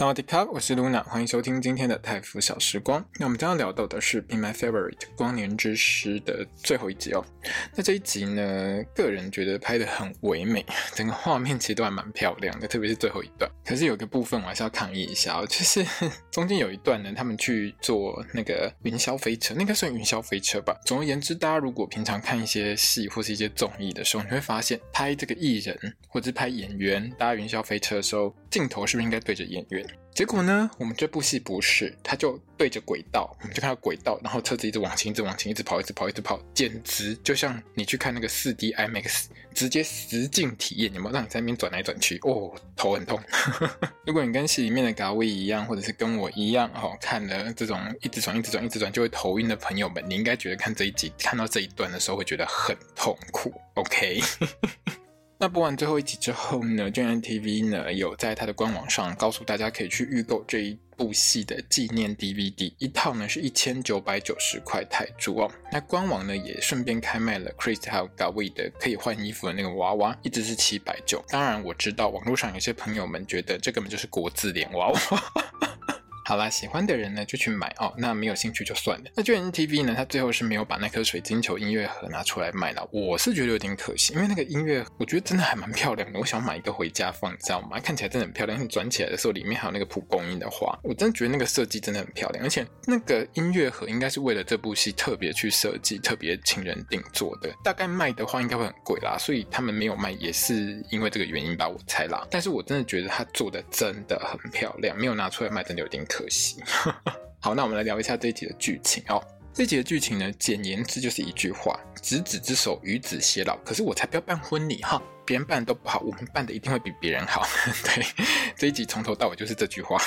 萨瓦迪卡，我是 Luna，欢迎收听今天的泰服小时光。那我们将要聊到的是《Be My Favorite》光年之诗的最后一集哦。那这一集呢，个人觉得拍的很唯美，整个画面其实都还蛮漂亮的，特别是最后一段。可是有个部分我还是要抗议一下哦，就是 中间有一段呢，他们去坐那个云霄飞车，那个算云霄飞车吧。总而言之，大家如果平常看一些戏或是一些综艺的时候，你会发现拍这个艺人或者是拍演员搭云霄飞车的时候，镜头是不是应该对着演员？结果呢，我们这部戏不是，他就对着轨道，我们就看到轨道，然后车子一直往前，一直往前，一直跑，一直跑，一直跑，简直就像你去看那个四 D IMAX，直接实境体验，有没有让你在那边转来转去？哦，头很痛。如果你跟戏里面的嘎威一样，或者是跟我一样，哦，看了这种一直转、一直转、一直转就会头晕的朋友们，你应该觉得看这一集，看到这一段的时候会觉得很痛苦。OK。那播完最后一集之后呢 gntv 呢有在它的官网上告诉大家可以去预购这一部戏的纪念 DVD，一套呢是一千九百九十块泰铢哦。那官网呢也顺便开卖了 Chris 还有 Gawii 的可以换衣服的那个娃娃，一直是七百九。当然我知道网络上有些朋友们觉得这根本就是国字脸娃娃。好啦，喜欢的人呢就去买哦。那没有兴趣就算了。那 GMMTV 呢，它最后是没有把那颗水晶球音乐盒拿出来卖了。我是觉得有点可惜，因为那个音乐我觉得真的还蛮漂亮的。我想买一个回家放，你知道吗？看起来真的很漂亮。你转起来的时候，里面还有那个蒲公英的花，我真的觉得那个设计真的很漂亮。而且那个音乐盒应该是为了这部戏特别去设计、特别请人定做的。大概卖的话应该会很贵啦，所以他们没有卖也是因为这个原因吧，我猜啦。但是我真的觉得它做的真的很漂亮，没有拿出来卖真的有点可可惜。好，那我们来聊一下这一集的剧情哦。这一集的剧情呢，简言之就是一句话：执子之手，与子偕老。可是我才不要办婚礼哈，别人办都不好，我们办的一定会比别人好。对，这一集从头到尾就是这句话。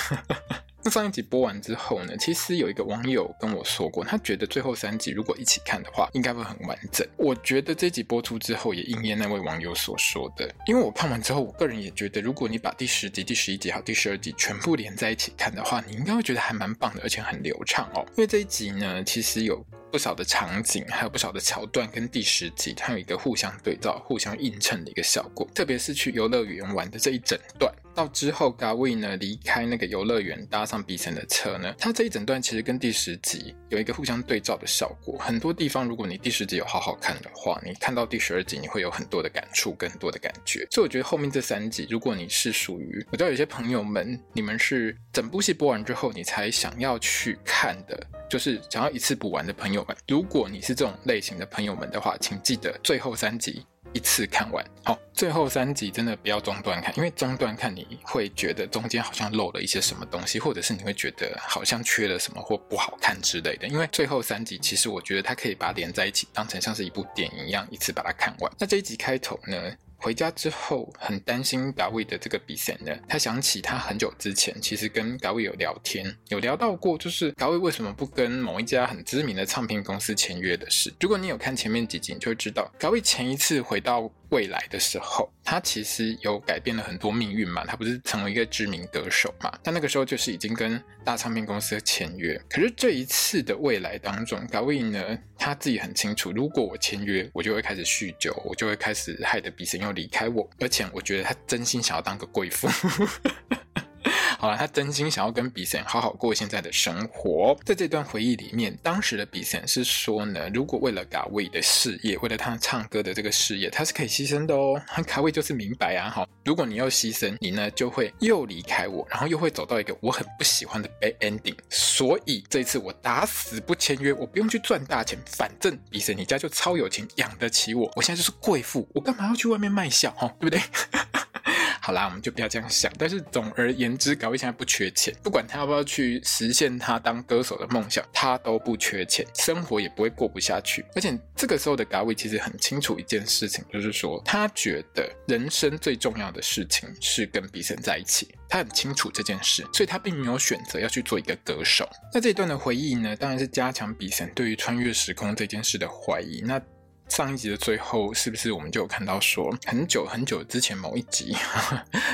那上一集播完之后呢，其实有一个网友跟我说过，他觉得最后三集如果一起看的话，应该会很完整。我觉得这集播出之后也应验那位网友所说的，因为我看完之后，我个人也觉得，如果你把第十集、第十一集还有第十二集全部连在一起看的话，你应该会觉得还蛮棒的，而且很流畅哦。因为这一集呢，其实有不少的场景，还有不少的桥段，跟第十集它有一个互相对照、互相映衬的一个效果，特别是去游乐园玩的这一整段。到之后 g a w i 呢离开那个游乐园，搭上 B 森的车呢，他这一整段其实跟第十集有一个互相对照的效果。很多地方，如果你第十集有好好看的话，你看到第十二集，你会有很多的感触，更多的感觉。所以我觉得后面这三集，如果你是属于，我知道有些朋友们，你们是整部戏播完之后，你才想要去看的，就是想要一次补完的朋友们，如果你是这种类型的朋友们的话，请记得最后三集。一次看完，好，最后三集真的不要中断看，因为中断看你会觉得中间好像漏了一些什么东西，或者是你会觉得好像缺了什么或不好看之类的。因为最后三集其实我觉得它可以把它连在一起，当成像是一部电影一样，一次把它看完。那这一集开头呢？回家之后很担心 g a w i 的这个 BSEN 呢，他想起他很久之前其实跟 g a w i 有聊天，有聊到过，就是 g a w i 为什么不跟某一家很知名的唱片公司签约的事。如果你有看前面几集，你就会知道 g a w i 前一次回到未来的时候，他其实有改变了很多命运嘛，他不是成为一个知名歌手嘛？他那个时候就是已经跟大唱片公司签约。可是这一次的未来当中，Gawii 呢，他自己很清楚，如果我签约，我就会开始酗酒，我就会开始害得 BSEN 又离开我，而且我觉得他真心想要当个贵妇。好了，他真心想要跟比森好好过现在的生活。在这段回忆里面，当时的比森是说呢，如果为了 Gawii 的事业，为了他唱歌的这个事业，他是可以牺牲的哦。Gawii 就是明白啊，哈，如果你要牺牲，你呢就会又离开我，然后又会走到一个我很不喜欢的 bad ending。所以这一次我打死不签约，我不用去赚大钱，反正比森你家就超有钱，养得起我。我现在就是贵妇，我干嘛要去外面卖笑？哈，对不对？好啦，我们就不要这样想。但是总而言之，嘎威现在不缺钱，不管他要不要去实现他当歌手的梦想，他都不缺钱，生活也不会过不下去。而且这个时候的嘎威其实很清楚一件事情，就是说他觉得人生最重要的事情是跟比森在一起，他很清楚这件事，所以他并没有选择要去做一个歌手。那这一段的回忆呢，当然是加强比森对于穿越时空这件事的怀疑。那上一集的最后，是不是我们就有看到说，很久很久之前某一集，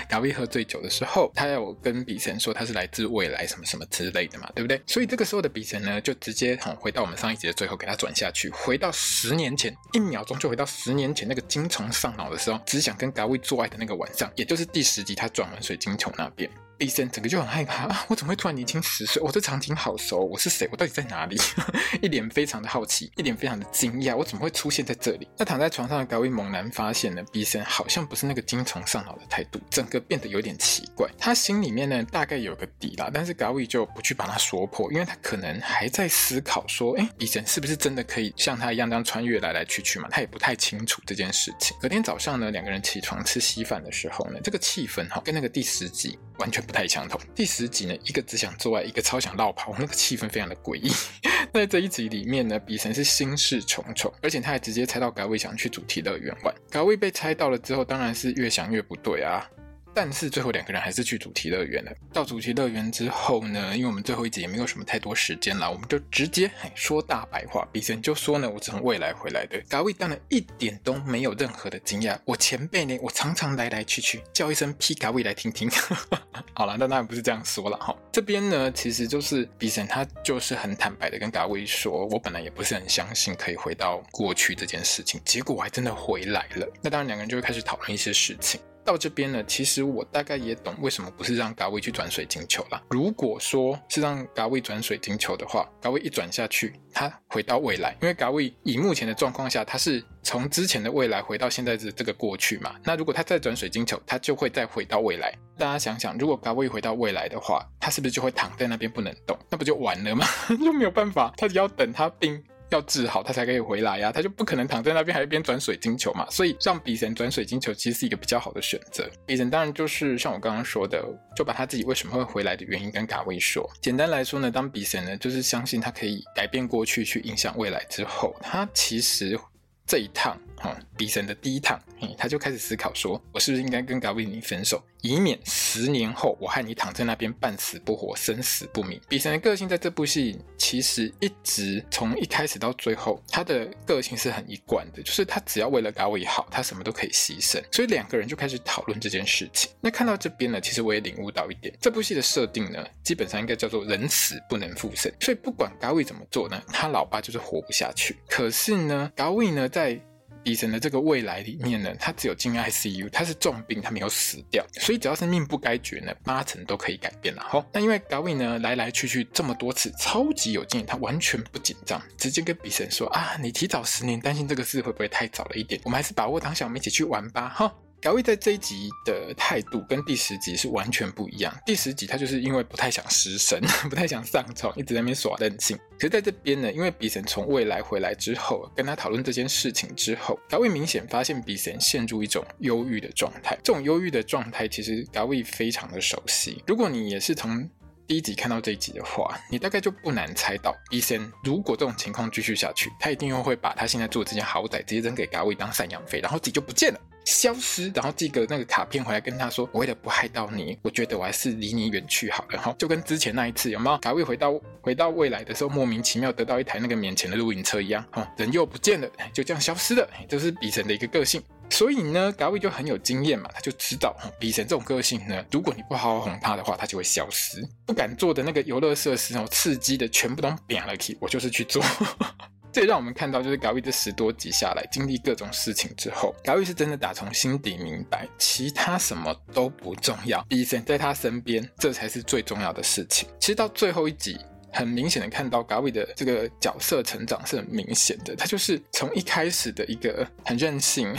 嘎威喝醉酒的时候，他有跟比森说他是来自未来什么什么之类的嘛，对不对？所以这个时候的比森呢，就直接哈回到我们上一集的最后，给他转下去，回到十年前，一秒钟就回到十年前那个精虫上脑的时候，只想跟嘎威做爱的那个晚上，也就是第十集他转完水晶球那边。比森整个就很害怕啊！我怎么会突然年轻十岁？我这场景好熟，我是谁？我到底在哪里？一脸非常的好奇，一脸非常的惊讶，我怎么会出现在这里？那躺在床上的嘎威猛然发现呢，比森好像不是那个精虫上脑的态度，整个变得有点奇怪。他心里面呢大概有个底啦，但是嘎威就不去把它说破，因为他可能还在思考说，哎，比森是不是真的可以像他一样这样穿越来来去去嘛？他也不太清楚这件事情。隔天早上呢，两个人起床吃稀饭的时候呢，这个气氛哈跟那个第十集完全不太相同。第十集呢，一个只想做爱，一个超想落跑，那个气氛非常的诡异。在这一集里面呢，比神是心事重重，而且他还直接猜到嘎威想去主题乐园玩。嘎威被猜到了之后，当然是越想越不对啊。但是最后两个人还是去主题乐园了。到主题乐园之后呢，因为我们最后一集也没有什么太多时间了，我们就直接说大白话。比森就说呢，我从未来回来的。嘎威当然一点都没有任何的惊讶。我前辈呢，我常常来来去去，叫一声皮嘎威来听听。好了，那当然不是这样说了哈。这边呢，其实就是比森他就是很坦白的跟嘎威说，我本来也不是很相信可以回到过去这件事情，结果我还真的回来了。那当然两个人就会开始讨论一些事情。到这边呢，其实我大概也懂为什么不是让嘎威去转水晶球了。如果说是让嘎威转水晶球的话，嘎威一转下去，他回到未来，因为嘎威以目前的状况下，他是从之前的未来回到现在的这个过去嘛。那如果他再转水晶球，他就会再回到未来。大家想想，如果嘎威回到未来的话，他是不是就会躺在那边不能动？那不就完了吗？就没有办法，他只要等他病。要治好他才可以回来呀，他就不可能躺在那边还一边转水晶球嘛，所以让比神转水晶球其实是一个比较好的选择。比神当然就是像我刚刚说的，就把他自己为什么会回来的原因跟卡威说。简单来说呢，当比神呢就是相信他可以改变过去去影响未来之后，他其实这一趟。哈、比神的第一趟，他就开始思考说，我是不是应该跟嘎威你分手，以免十年后我和你躺在那边半死不活、生死不明。比神的个性在这部戏其实一直从一开始到最后，他的个性是很一贯的，就是他只要为了嘎威好，他什么都可以牺牲。所以两个人就开始讨论这件事情。那看到这边呢，其实我也领悟到一点，这部戏的设定呢，基本上应该叫做人死不能复生。所以不管嘎威怎么做呢，他老爸就是活不下去。可是呢，嘎威呢在在比神的这个未来里面呢，他只有进 ICU，他是重病，他没有死掉，所以只要是命不该绝呢，八成都可以改变了。好，那因为嘎威呢来来去去这么多次，超级有经验，他完全不紧张，直接跟比神说啊，你提早十年担心这个事会不会太早了一点？我们还是把握当下，我们一起去玩吧，哈。嘎威在这一集的态度跟第十集是完全不一样。第十集他就是因为不太想失神，不太想上床，一直在那边耍任性。可是在这边呢，因为比森从未来回来之后，跟他讨论这件事情之后，嘎威明显发现比森陷入一种忧郁的状态。这种忧郁的状态，其实嘎威非常的熟悉。如果你也是从第一集看到这一集的话，你大概就不难猜到，比森如果这种情况继续下去，他一定又会把他现在住的这间豪宅直接扔给嘎威当赡养费，然后自己就不见了。消失，然后寄个那个卡片回来跟他说：“我为了不害到你，我觉得我还是离你远去好了。”哈就跟之前那一次有没有？嘎威回到回到未来的时候，莫名其妙得到一台那个免钱的露营车一样，哈，人又不见了，就这样消失了。这是比神的一个个性。所以呢，嘎威就很有经验嘛，他就知道，比神这种个性呢，如果你不好好哄他的话，他就会消失。不敢做的那个游乐设施哦，刺激的全部都扁了去，我就是去做。这也让我们看到，就是嘎威这十多集下来，经历各种事情之后，嘎威是真的打从心底明白，其他什么都不重要，比森在他身边，这才是最重要的事情。其实到最后一集，很明显的看到嘎威的这个角色成长是很明显的，他就是从一开始的一个很任性，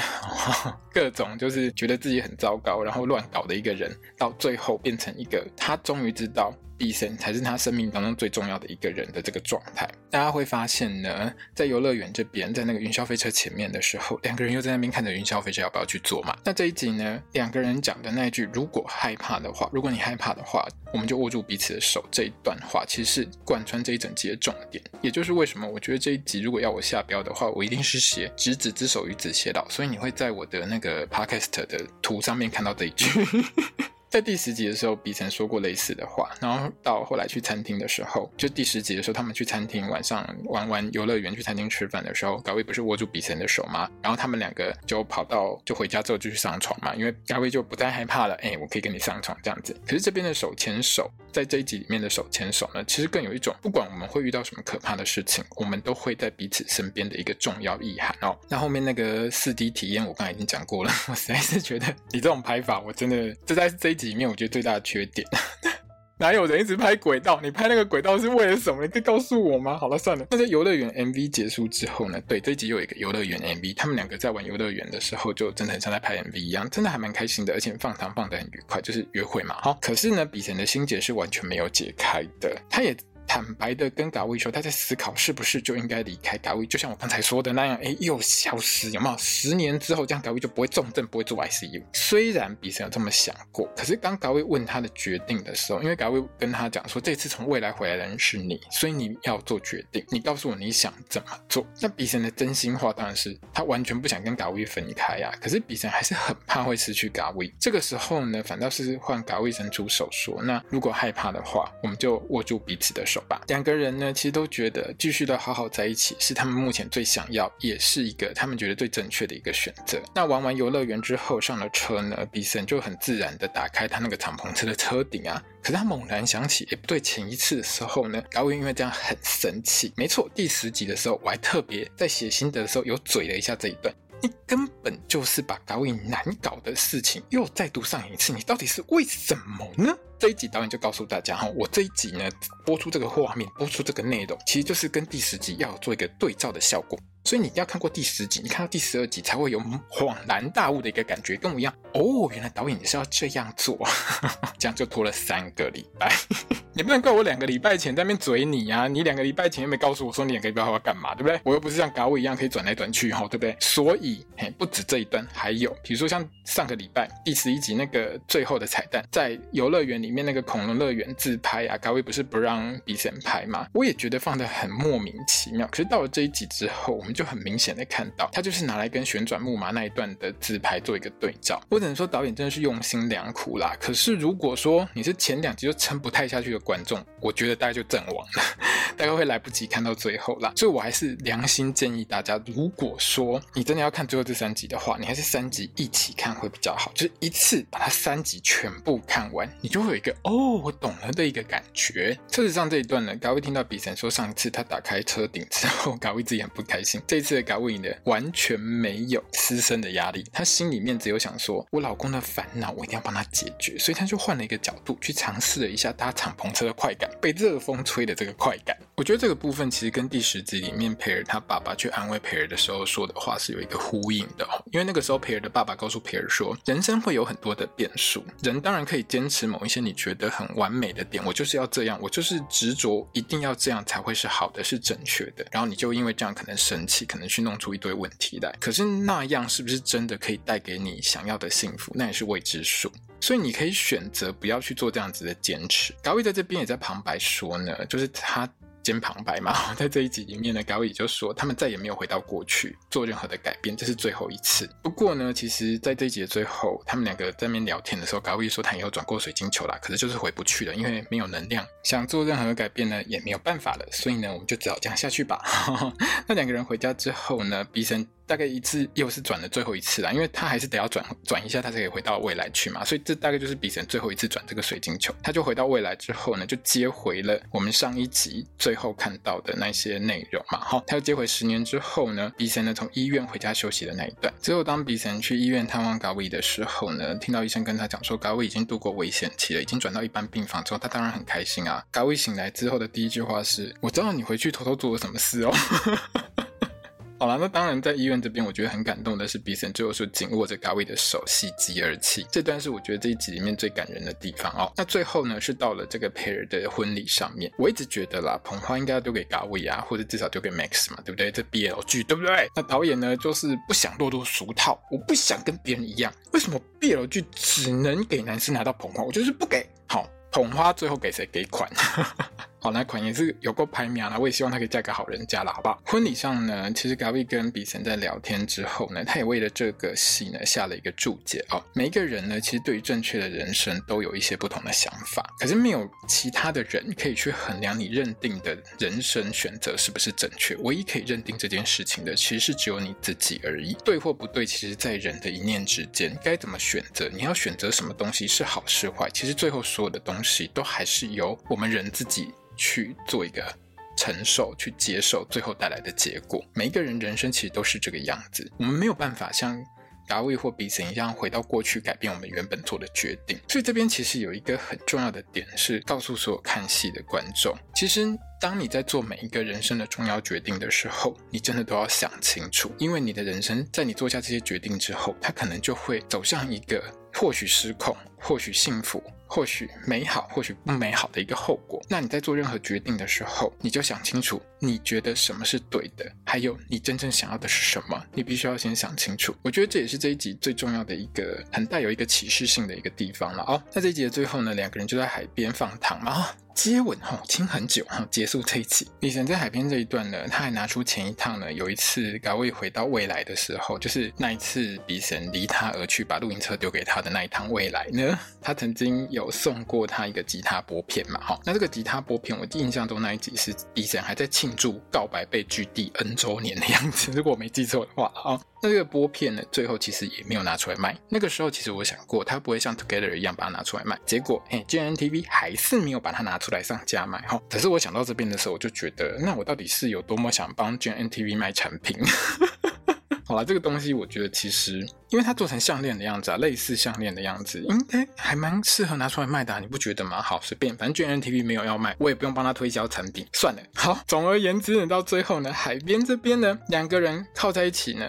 各种就是觉得自己很糟糕，然后乱搞的一个人，到最后变成一个他终于知道。比森才是他生命当中最重要的一个人的这个状态。大家会发现呢，在游乐园这边，在那个云霄飞车前面的时候，两个人又在那边看着云霄飞车要不要去坐嘛。那这一集呢，两个人讲的那一句“如果害怕的话，如果你害怕的话，我们就握住彼此的手”这一段话，其实是贯穿这一整集的重点。也就是为什么我觉得这一集如果要我下标的话，我一定是写“执子之手，与子偕老”。所以你会在我的那个 podcast 的图上面看到这一句。在第十集的时候，比森说过类似的话，然后到后来去餐厅的时候，就第十集的时候，他们去餐厅晚上玩完游乐园，去餐厅吃饭的时候，嘎威不是握住比森的手吗？然后他们两个就跑到就回家之后就去上床嘛，因为嘎威就不再害怕了，哎，我可以跟你上床这样子。可是这边的手牵手，在这一集里面的手牵手呢，其实更有一种，不管我们会遇到什么可怕的事情，我们都会在彼此身边的一个重要意涵哦。那后面那个四 D 体验，我刚才已经讲过了，我实在是觉得你这种拍法，我真的这在这一里面，我觉得最大的。缺点，哪有人一直拍轨道？你拍那个轨道是为了什么？你可以告诉我吗？好了，算了。那在游乐园 MV 结束之后呢？对，这一集有一个游乐园 MV，他们两个在玩游乐园的时候，就真的很像在拍 MV 一样，真的还蛮开心的，而且放糖放得很愉快，就是约会嘛。好，可是呢，比森的心结是完全没有解开的，他也。坦白的跟嘎威说，他在思考是不是就应该离开嘎威，就像我刚才说的那样，哎，又消失，有没有？十年之后，这样嘎威就不会重症，不会住 ICU。虽然比森有这么想过，可是当嘎威问他的决定的时候，因为嘎威跟他讲说，这次从未来回来的人是你，所以你要做决定，你告诉我你想怎么做。那比森的真心话当然是他完全不想跟嘎威分开呀、啊，可是比森还是很怕会失去嘎威。这个时候呢，反倒是换嘎威伸出手说，那如果害怕的话，我们就握住彼此的手。两个人呢，其实都觉得继续的好好在一起是他们目前最想要，也是一个他们觉得最正确的一个选择。那玩完游乐园之后上了车呢，比森就很自然的打开他那个敞篷车的车顶啊。可是他猛然想起，哎，不对，前一次的时候呢，嘎威因为这样很生气。没错，第十集的时候我还特别在写心得的时候有嘴了一下这一段。你根本就是把嘎威难搞的事情又再度上演一次，你到底是为什么呢？这一集导演就告诉大家哈，我这一集呢播出这个画面，播出这个内容，其实就是跟第十集要做一个对照的效果。所以你一定要看过第十集，你看到第十二集才会有恍然大悟的一个感觉，跟我一样哦，原来导演也是要这样做，这样就拖了三个礼拜。你不能怪我两个礼拜前在那边嘴你呀、啊，你两个礼拜前又没告诉我说你两个礼拜后要干嘛，对不对？我又不是像嘎威一样可以转来转去哈，对不对？所以嘿，不止这一段，还有比如说像上个礼拜第十一集那个最后的彩蛋，在游乐园里里面那个恐龙乐园自拍啊，高威不是不让比森拍吗？我也觉得放得很莫名其妙。可是到了这一集之后，我们就很明显的看到，他就是拿来跟旋转木马那一段的自拍做一个对照。我只能说导演真的是用心良苦啦。可是如果说你是前两集就撑不太下去的观众，我觉得大概就阵亡了，大概会来不及看到最后啦。所以我还是良心建议大家，如果说你真的要看最后这三集的话，你还是三集一起看会比较好，就是一次把它三集全部看完，你就会一个哦，我懂了的一个感觉。车子上这一段呢，嘎威听到比神说上一次他打开车顶之后，嘎威自己很不开心，这一次。嘎威呢，完全没有私生的压力，他心里面只有想说，我老公的烦恼，我一定要帮他解决，所以他就换了一个角度去尝试了一下搭敞篷车的快感，被热风吹的这个快感。我觉得这个部分其实跟第十集里面培尔他爸爸去安慰培尔的时候说的话是有一个呼应的，因为那个时候培尔的爸爸告诉培尔说，人生会有很多的变数，人当然可以坚持某一些你你觉得很完美的点，我就是要这样，我就是执着一定要这样才会是好的，是正确的，然后你就因为这样可能生气，可能。去弄出一堆问题来，可是那样是不是真的可以带给你想要的幸福？那也是未知数。所以你可以选择不要去做这样子的坚持。高威在这边也在旁白说呢，就是他。兼旁白嘛，在这一集里面呢，嘎威就说他们再也没有回到过去做任何的改变，这是最后一次。不过呢，其实在这一集的最后，他们两个在那边聊天的时候，嘎威说他以后转过水晶球啦，可是就是回不去了，因为没有能量，想做任何的改变呢也没有办法了。所以呢，我们就只好这样下去吧。那两个人回家之后呢，毕森。大概一次又是转了最后一次啦，因为他还是得要转转一下，他才可以回到未来去嘛。所以这大概就是比森最后一次转这个水晶球。他就回到未来之后呢，就接回了我们上一集最后看到的那些内容嘛。好，他又接回十年之后呢，比森呢从医院回家休息的那一段。之后当比森去医院探望嘎威的时候呢，听到医生跟他讲说嘎威已经度过危险期了，已经转到一般病房之后，他当然很开心啊。嘎威醒来之后的第一句话是：“我知道你回去偷偷做了什么事哦。” 好了，那当然在医院这边，我觉得很感动的是比森最后是紧握着嘎威的手，喜极而泣。这段是我觉得这一集里面最感人的地方哦。那最后呢，是到了这个 pair 的婚礼上面，我一直觉得啦，捧花应该要丢给嘎威啊，或者至少丢给 Max 嘛，对不对？这 BL 剧对不对？那导演呢，就是不想落入俗套，我不想跟别人一样。为什么 BL 剧只能给男生拿到捧花？我就是不给。好，捧花最后给谁？给款。好，那款也是有够排名啊！我也希望她可以嫁个好人家了，好不好？婚礼上呢，其实 Gary 跟比森在聊天之后呢，他也为了这个戏呢下了一个注解哦。每一个人呢，其实对于正确的人生都有一些不同的想法，可是没有其他的人可以去衡量你认定的人生选择是不是正确。唯一可以认定这件事情的，其实是只有你自己而已。对或不对，其实在人的一念之间，该怎么选择？你要选择什么东西是好是坏？其实最后所有的东西都还是由我们人自己。去做一个承受，去接受最后带来的结果。每一个人人生其实都是这个样子，我们没有办法像达维或比森一样回到过去改变我们原本做的决定。所以这边其实有一个很重要的点是告诉所有看戏的观众，其实当你在做每一个人生的重要决定的时候，你真的都要想清楚，因为你的人生在你做下这些决定之后，它可能就会走向一个或许失控，或许幸福。或许美好，或许不美好的一个后果。那你在做任何决定的时候，你就想清楚，你觉得什么是对的，还有你真正想要的是什么，你必须要先想清楚。我觉得这也是这一集最重要的一个很带有一个启示性的一个地方了哦。那这一集的最后呢，两个人就在海边放糖嘛。接吻吼，亲很久哈，结束这一期。李神在海边这一段呢，他还拿出前一趟呢，有一次嘎卫回到未来的时候，就是那一次比神离他而去，把露营车丢给他的那一趟未来呢，他曾经有送过他一个吉他拨片嘛，哈。那这个吉他拨片，我印象中那一集是比神还在庆祝告白被拒第 N 周年的样子，如果我没记错的话啊。那这个拨片呢，最后其实也没有拿出来卖。那个时候其实我想过，他不会像 Together 一样把它拿出来卖。结果，哎，GMMTV 还是没有把它拿出来上架卖哈。可是我想到这边的时候，我就觉得，那我到底是有多么想帮 GMMTV 卖产品？好了，这个东西我觉得其实，因为它做成项链的样子啊，类似项链的样子，应该还蛮适合拿出来卖的，你不觉得吗？好，随便，反正 GMMTV 没有要卖，我也不用帮他推销产品，算了。好，总而言之呢，到最后呢，海边这边呢，两个人靠在一起呢。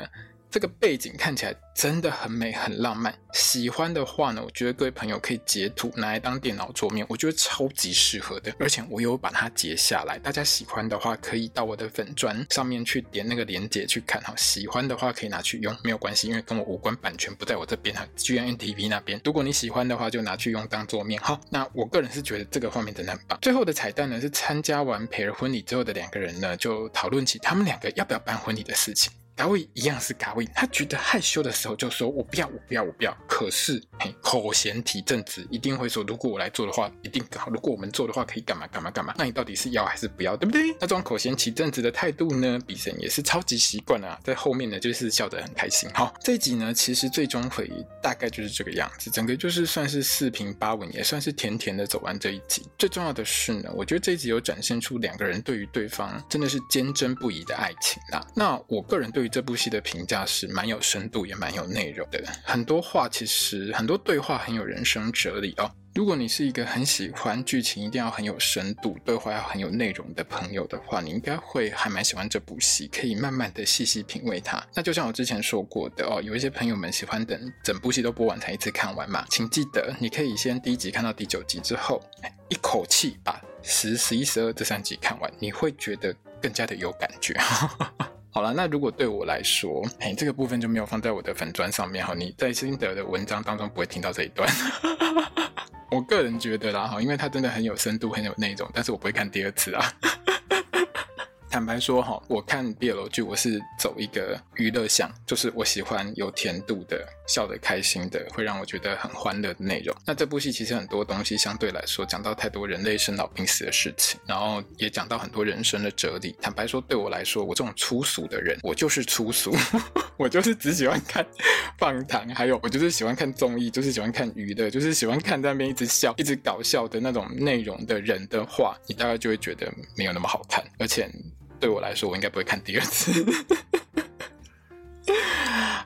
这个背景看起来真的很美，很浪漫。喜欢的话呢，我觉得各位朋友可以截图拿来当电脑桌面，我觉得超级适合的。而且我有把它截下来，大家喜欢的话可以到我的粉砖上面去点那个链接去看哈。喜欢的话可以拿去用，没有关系，因为跟我无关，版权不在我这边哈，G N T V 那边。如果你喜欢的话，就拿去用当桌面哈。那我个人是觉得这个画面真的很棒。最后的彩蛋呢，是参加完培儿婚礼之后的两个人呢，就讨论起他们两个要不要办婚礼的事情。嘎威一样是嘎威，他觉得害羞的时候就说：“我不要，我不要，我不要。”可是，嘿，口嫌体正直，一定会说：“如果我来做的话，一定更好。如果我们做的话，可以干嘛干嘛干嘛。”那你到底是要还是不要，对不对？那这种口嫌体正直的态度呢，比森也是超级习惯啊，在后面呢，就是笑得很开心。好，这一集呢，其实最终会大概就是这个样子，整个就是算是四平八稳，也算是甜甜的走完这一集。最重要的是呢，我觉得这一集有展现出两个人对于对方真的是坚贞不移的爱情啦。那我个人对于这部戏的评价是蛮有深度，也蛮有内容的。很多话其实很多对话很有人生哲理哦。如果你是一个很喜欢剧情一定要很有深度、对话要很有内容的朋友的话，你应该会还蛮喜欢这部戏，可以慢慢的细细品味它。那就像我之前说过的哦，有一些朋友们喜欢等整部戏都播完才一次看完嘛，请记得你可以先第一集看到第九集之后，一口气把十、十一、十二这三集看完，你会觉得更加的有感觉。好了，那如果对我来说，嘿，这个部分就没有放在我的粉砖上面哈，你在心得的文章当中不会听到这一段。我个人觉得啦哈，因为它真的很有深度，很有内容，但是我不会看第二次啊。坦白说哈，我看 BL 剧我是走一个娱乐向，就是我喜欢有甜度的、笑得开心的，会让我觉得很欢乐的内容。那这部戏其实很多东西相对来说讲到太多人类生老病死的事情，然后也讲到很多人生的哲理。坦白说，对我来说，我这种粗俗的人，我就是粗俗，我就是只喜欢看放糖，还有我就是喜欢看综艺，就是喜欢看娱乐，就是喜欢看在那边一直笑、一直搞笑的那种内容的人的话，你大概就会觉得没有那么好看，而且。对我来说，我应该不会看第二次。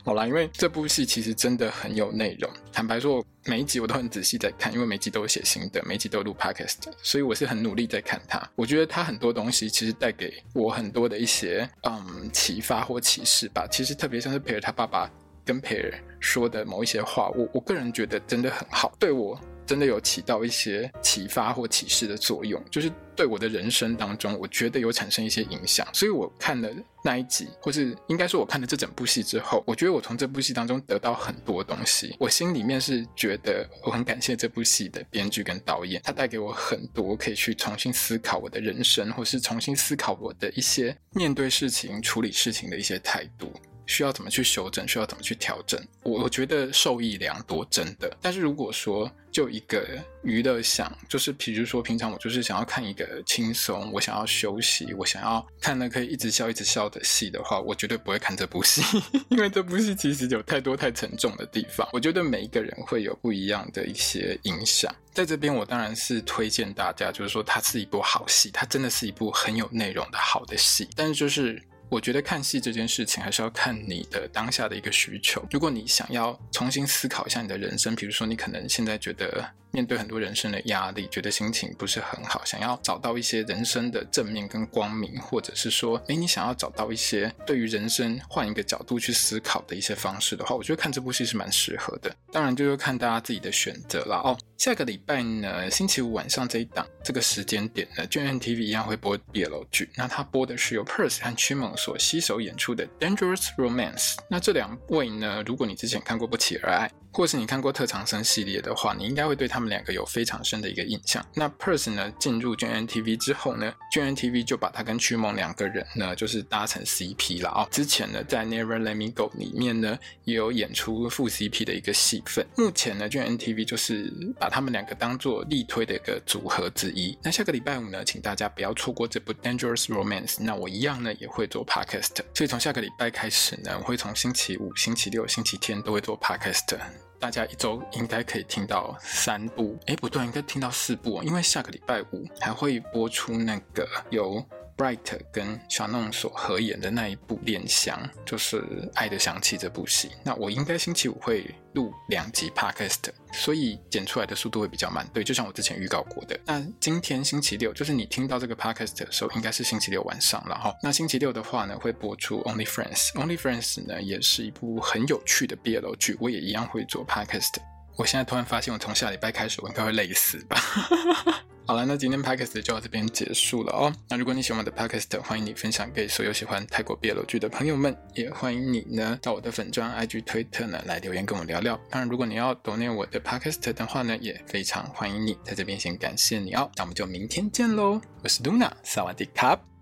好啦，因为这部戏其实真的很有内容。坦白说，每一集我都很仔细在看，因为每集都有写心得，每集都有录 podcast，所以我是很努力在看它。我觉得它很多东西其实带给我很多的一些嗯启发或启示吧。其实特别像是培尔他爸爸跟培尔说的某一些话，我我个人觉得真的很好，对我。真的有起到一些启发或启示的作用，就是对我的人生当中，我觉得有产生一些影响。所以我看了那一集，或是应该说我看了这整部戏之后，我觉得我从这部戏当中得到很多东西。我心里面是觉得我很感谢这部戏的编剧跟导演，他带给我很多可以去重新思考我的人生，或是重新思考我的一些面对事情、处理事情的一些态度。需要怎么去修正？需要怎么去调整？我我觉得受益良多，真的。但是如果说就一个娱乐想，就是比如说平常我就是想要看一个轻松，我想要休息，我想要看了可以一直笑一直笑的戏的话，我绝对不会看这部戏，因为这部戏其实有太多太沉重的地方。我觉得每一个人会有不一样的一些影响。在这边，我当然是推荐大家，就是说它是一部好戏，它真的是一部很有内容的好的戏。但是就是。我觉得看戏这件事情还是要看你的当下的一个需求。如果你想要重新思考一下你的人生，比如说你可能现在觉得面对很多人生的压力，觉得心情不是很好，想要找到一些人生的正面跟光明，或者是说，诶，你想要找到一些对于人生换一个角度去思考的一些方式的话，我觉得看这部戏是蛮适合的。当然就是看大家自己的选择了哦。下个礼拜呢，星期五晚上这一档这个时间点呢，GMMTV 一样会播 BL 剧。那它播的是由 Purse 和区所携手演出的《Dangerous Romance》。那这两位呢，如果你之前看过《不期而爱》，或是你看过特长生系列的话，你应该会对他们两个有非常深的一个印象。那 Purse 呢，进入 JNNTV 之后呢，JNNTV 就把他跟曲梦两个人呢，就是搭成 CP 了啊、之前呢，在 Never Let Me Go 里面呢，也有演出副 CP 的一个戏份。目前呢，JNNTV 就是把他们两个当做力推的一个组合之一。那下个礼拜五呢，请大家不要错过这部 Dangerous Romance。那我一样呢，也会做 Podcast，所以从下个礼拜开始呢，我会从星期五、星期六、星期天都会做 Podcast。大家一周应该可以听到三部，哎，不对，应该听到四部，因为下个礼拜五还会播出那个有。Bright 跟小弄所合演的那一部《恋香》，就是《爱的香气》这部戏。那我应该星期五会录两集 Podcast，所以剪出来的速度会比较慢。对，就像我之前预告过的。那今天星期六，就是你听到这个 Podcast 的时候，应该是星期六晚上。然后，那星期六的话呢，会播出 Only Friends。Only Friends 呢，也是一部很有趣的 BL 剧，我也一样会做 Podcast。我现在突然发现，我从下礼拜开始，我应该会累死吧。好了，那今天 Podcast 就到这边结束了哦。那如果你喜欢我的 Podcast，欢迎你分享给所有喜欢泰国 BL 剧的朋友们，也欢迎你呢到我的粉专 IG 推特呢来留言跟我聊聊。当然，如果你要 donate 我的 Podcast 的话呢，也非常欢迎你。在这边先感谢你哦。那我们就明天见喽，我是 Luna，萨瓦迪卡。